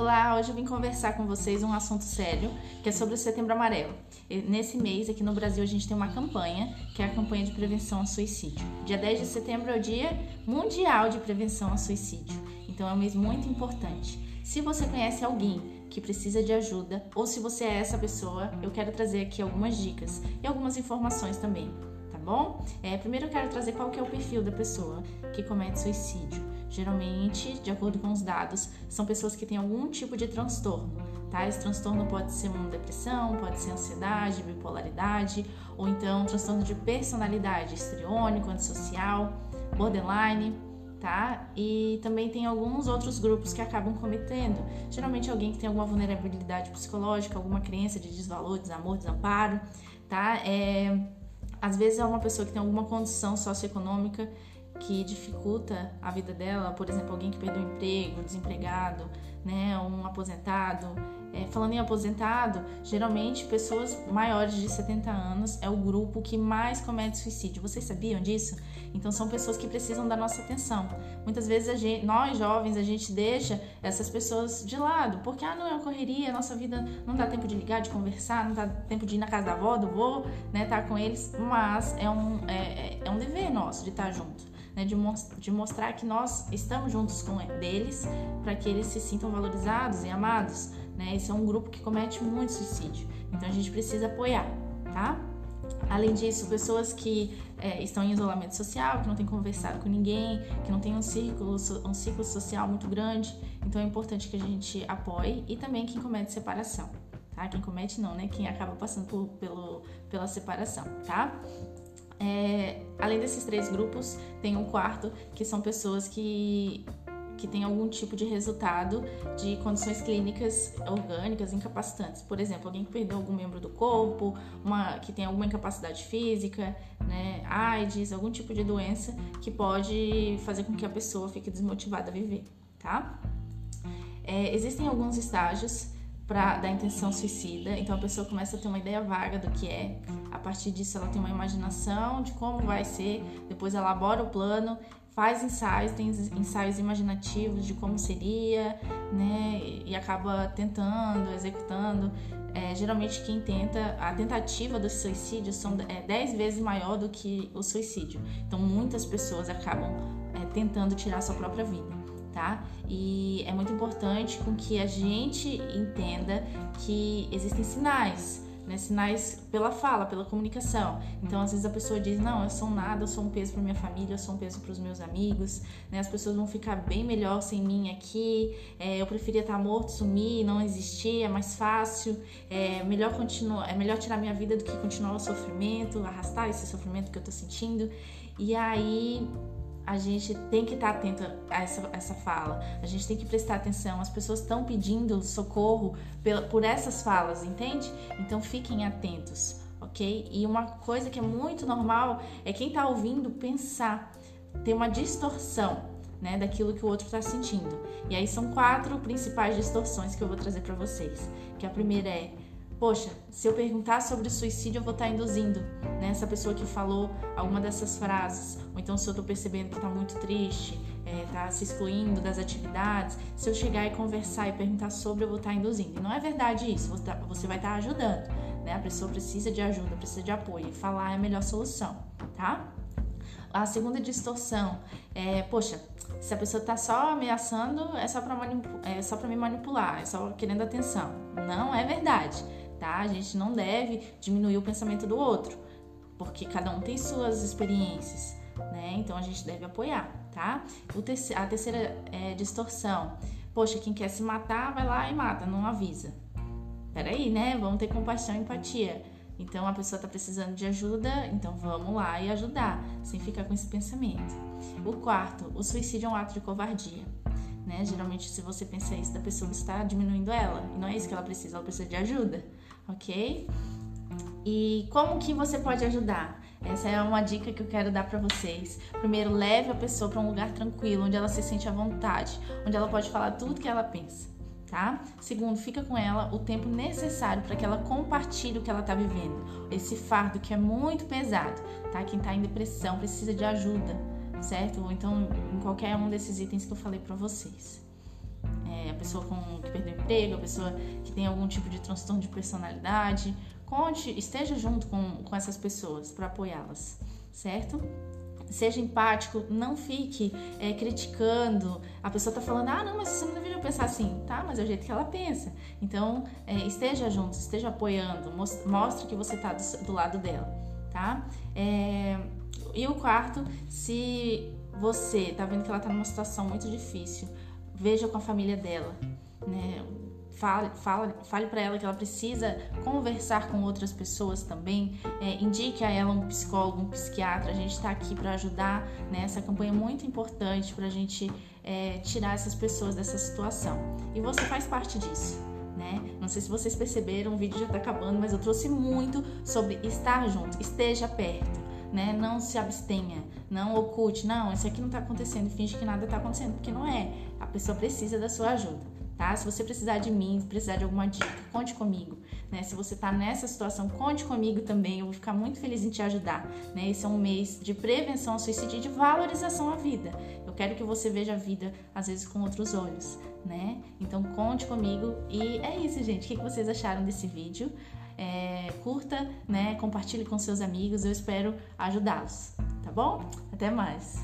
Olá, hoje eu vim conversar com vocês um assunto sério, que é sobre o Setembro Amarelo. Nesse mês, aqui no Brasil, a gente tem uma campanha, que é a campanha de prevenção ao suicídio. Dia 10 de setembro é o Dia Mundial de Prevenção ao Suicídio. Então é um mês muito importante. Se você conhece alguém que precisa de ajuda, ou se você é essa pessoa, eu quero trazer aqui algumas dicas e algumas informações também, tá bom? É, primeiro eu quero trazer qual que é o perfil da pessoa que comete suicídio. Geralmente, de acordo com os dados, são pessoas que têm algum tipo de transtorno. Tá? Esse transtorno pode ser uma depressão, pode ser ansiedade, bipolaridade, ou então um transtorno de personalidade, histriônico, antissocial, borderline, tá? E também tem alguns outros grupos que acabam cometendo. Geralmente alguém que tem alguma vulnerabilidade psicológica, alguma crença de desvalor, desamor, desamparo, tá? É, às vezes é uma pessoa que tem alguma condição socioeconômica que dificulta a vida dela, por exemplo, alguém que perdeu o emprego, desempregado, né, um aposentado. É, falando em aposentado, geralmente pessoas maiores de 70 anos é o grupo que mais comete suicídio. Vocês sabiam disso? Então são pessoas que precisam da nossa atenção. Muitas vezes gente, nós jovens a gente deixa essas pessoas de lado, porque ah, não é uma correria, nossa vida não dá tempo de ligar, de conversar, não dá tempo de ir na casa da avó, do vô, né, estar tá com eles, mas é um, é, é, é um dever nosso de estar junto né, de, de mostrar que nós estamos juntos com deles para que eles se sintam valorizados e amados. Né? Esse é um grupo que comete muito suicídio, então a gente precisa apoiar, tá? Além disso, pessoas que é, estão em isolamento social, que não têm conversado com ninguém, que não têm um círculo, um ciclo social muito grande, então é importante que a gente apoie e também quem comete separação, tá? Quem comete não, né? Quem acaba passando por, pelo, pela separação, tá? É, além desses três grupos, tem um quarto que são pessoas que que têm algum tipo de resultado de condições clínicas orgânicas incapacitantes. Por exemplo, alguém que perdeu algum membro do corpo, uma que tem alguma incapacidade física, né, AIDS, algum tipo de doença que pode fazer com que a pessoa fique desmotivada a viver, tá? É, existem alguns estágios pra, da intenção suicida. Então a pessoa começa a ter uma ideia vaga do que é. A partir disso, ela tem uma imaginação de como vai ser. Depois, elabora o plano, faz ensaios, tem ensaios imaginativos de como seria, né? E acaba tentando, executando. É, geralmente, quem tenta, a tentativa do suicídio são é, 10 vezes maior do que o suicídio. Então, muitas pessoas acabam é, tentando tirar sua própria vida tá? E é muito importante com que a gente entenda que existem sinais, né? Sinais pela fala, pela comunicação. Então, às vezes a pessoa diz: "Não, eu sou nada, eu sou um peso para minha família, eu sou um peso para os meus amigos", né? As pessoas vão ficar bem melhor sem mim aqui. É, eu preferia estar morto, sumir, não existir, é mais fácil. É melhor continuar, é melhor tirar minha vida do que continuar o sofrimento, arrastar esse sofrimento que eu tô sentindo. E aí a gente tem que estar atento a essa, essa fala, a gente tem que prestar atenção. As pessoas estão pedindo socorro por, essas falas, entende? Então fiquem atentos, ok? E uma coisa que é muito normal é quem está ouvindo pensar, ter uma distorção. Né, daquilo que o outro está sentindo. E aí são quatro principais distorções que eu vou trazer para vocês. Que a primeira é poxa, se eu perguntar sobre suicídio, eu vou estar induzindo né, essa pessoa que falou alguma dessas frases. Ou então, se eu estou percebendo que está muito triste, está é, se excluindo das atividades, se eu chegar e conversar e perguntar sobre, eu vou estar induzindo. E não é verdade isso, você, tá, vai estar ajudando. Né? A pessoa precisa de ajuda, precisa de apoio. E falar é a melhor solução, tá? A segunda distorção é, poxa, se a pessoa está só ameaçando, é só para é me manipular, é só querendo atenção. Não é verdade tá? A gente não deve diminuir o pensamento do outro, porque cada um tem suas experiências, né? Então a gente deve apoiar, tá? a terceira é distorção. Poxa, quem quer se matar, vai lá e mata, não avisa. Peraí, né? Vamos ter compaixão e empatia. Então a pessoa está precisando de ajuda, então vamos lá e ajudar, sem ficar com esse pensamento. O quarto, o suicídio é um ato de covardia. Né? Geralmente, se você pensa isso da pessoa, você está diminuindo ela. E não é isso que ela precisa, ela precisa de ajuda ok? E como que você pode ajudar? Essa é uma dica que eu quero dar para vocês. Primeiro, leve a pessoa para um lugar tranquilo, onde ela se sente à vontade, onde ela pode falar tudo que ela pensa, tá? Segundo, fica com ela o tempo necessário para que ela compartilhe o que ela está vivendo. Esse fardo que é muito pesado, tá? Quem está em depressão precisa de ajuda, certo? Ou então em qualquer um desses itens que eu falei para vocês. Pessoa com, que perdeu emprego, a pessoa que tem algum tipo de transtorno de personalidade. Conte, esteja junto com, com essas pessoas para apoiá-las, certo? Seja empático, não fique é, criticando. A pessoa tá falando, ah, não, mas você não deveria pensar assim. Tá, mas é o jeito que ela pensa. Então, é, esteja junto, esteja apoiando, mostre que você tá do, do lado dela, tá? É, e o quarto, se você tá vendo que ela tá numa situação muito difícil, veja com a família dela, né? Fale, fale, fale para ela que ela precisa conversar com outras pessoas também. É, indique a ela um psicólogo, um psiquiatra. A gente está aqui para ajudar. Né? Essa campanha é muito importante para a gente é, tirar essas pessoas dessa situação. E você faz parte disso. Né? Não sei se vocês perceberam, o vídeo já está acabando, mas eu trouxe muito sobre estar junto, esteja perto. Né? Não se abstenha, não oculte, não, isso aqui não está acontecendo, finge que nada está acontecendo, porque não é. A pessoa precisa da sua ajuda tá? Se você precisar de mim, precisar de alguma dica, conte comigo, né? Se você tá nessa situação, conte comigo também, eu vou ficar muito feliz em te ajudar, né? Esse é um mês de prevenção ao suicídio e de valorização à vida. Eu quero que você veja a vida, às vezes, com outros olhos, né? Então, conte comigo e é isso, gente. O que vocês acharam desse vídeo? É, curta, né? Compartilhe com seus amigos, eu espero ajudá-los, tá bom? Até mais!